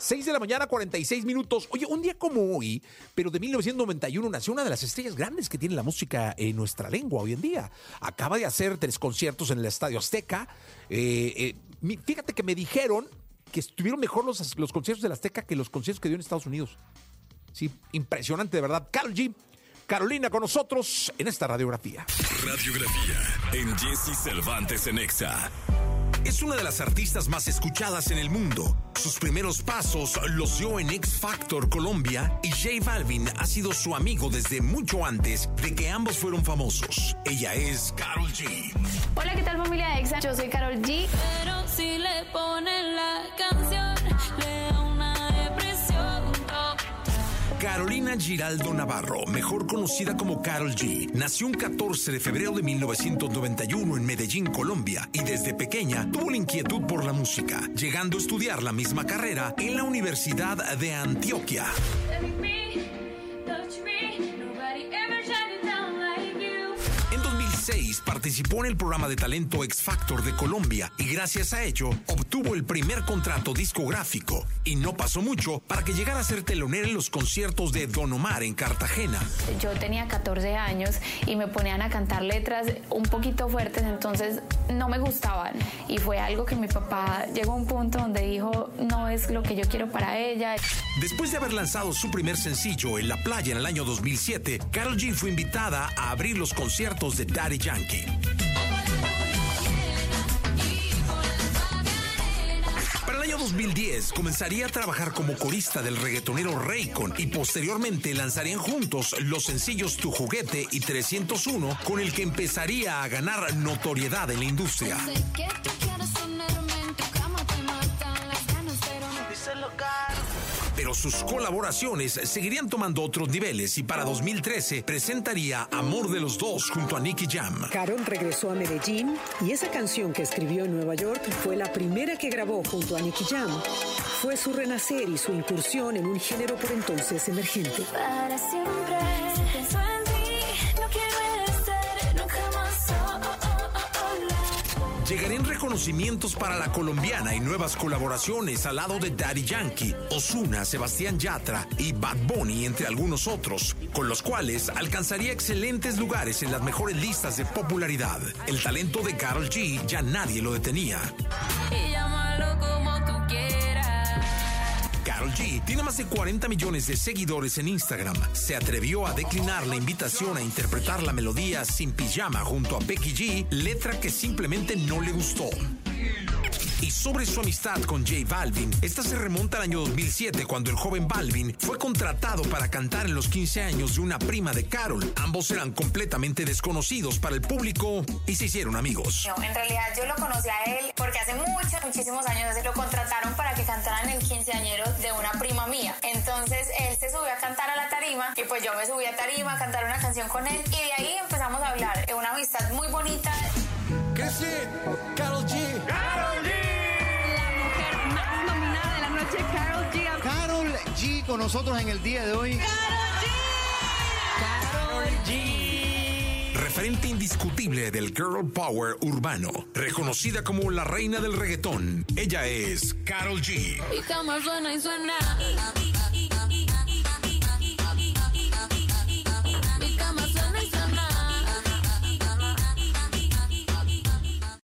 6 de la mañana, 46 minutos. Oye, un día como hoy, pero de 1991, nació una de las estrellas grandes que tiene la música en nuestra lengua hoy en día. Acaba de hacer tres conciertos en el Estadio Azteca. Eh, eh, fíjate que me dijeron que estuvieron mejor los, los conciertos del Azteca que los conciertos que dio en Estados Unidos. Sí, impresionante, de verdad. Carol G. Carolina con nosotros en esta radiografía. Radiografía en Jesse Cervantes en Exa. Es una de las artistas más escuchadas en el mundo. Sus primeros pasos los dio en X Factor Colombia y J Balvin ha sido su amigo desde mucho antes de que ambos fueron famosos. Ella es Carol G. Hola, ¿qué tal familia Exa? Yo soy Carol G. Pero si le ponen Carolina Giraldo Navarro, mejor conocida como Carol G, nació un 14 de febrero de 1991 en Medellín, Colombia, y desde pequeña tuvo la inquietud por la música, llegando a estudiar la misma carrera en la Universidad de Antioquia. Participó en el programa de talento X Factor de Colombia y gracias a ello obtuvo el primer contrato discográfico. Y no pasó mucho para que llegara a ser telonera en los conciertos de Don Omar en Cartagena. Yo tenía 14 años y me ponían a cantar letras un poquito fuertes, entonces no me gustaban. Y fue algo que mi papá llegó a un punto donde dijo, no es lo que yo quiero para ella. Después de haber lanzado su primer sencillo en la playa en el año 2007, Carol G fue invitada a abrir los conciertos de Daddy Yankee. 2010 comenzaría a trabajar como corista del reggaetonero Raycon y posteriormente lanzarían juntos los sencillos Tu Juguete y 301 con el que empezaría a ganar notoriedad en la industria. Pero sus colaboraciones seguirían tomando otros niveles y para 2013 presentaría Amor de los Dos junto a Nicky Jam. Carol regresó a Medellín y esa canción que escribió en Nueva York fue la primera que grabó junto a Nicky Jam. Fue su renacer y su incursión en un género por entonces emergente. Para siempre. Llegarían reconocimientos para la colombiana y nuevas colaboraciones al lado de Daddy Yankee, Osuna, Sebastián Yatra y Bad Bunny, entre algunos otros, con los cuales alcanzaría excelentes lugares en las mejores listas de popularidad. El talento de Carol G ya nadie lo detenía. Carol G tiene más de 40 millones de seguidores en Instagram. Se atrevió a declinar la invitación a interpretar la melodía Sin Pijama junto a Becky G, letra que simplemente no le gustó. Y sobre su amistad con J Balvin, esta se remonta al año 2007 cuando el joven Balvin fue contratado para cantar en los 15 años de una prima de Carol. Ambos eran completamente desconocidos para el público y se hicieron amigos. No, en realidad yo lo conocí a él hace muchos, muchísimos años lo contrataron para que cantaran el quinceañero de una prima mía. Entonces él se subió a cantar a la tarima y pues yo me subí a tarima a cantar una canción con él y de ahí empezamos a hablar. Es una amistad muy bonita. ¿Qué sí? Carol G. Carol G. con nosotros en el día de hoy. Carol Referente indiscutible del girl power urbano, reconocida como la reina del reggaetón, ella es Carol G. Y suena y suena.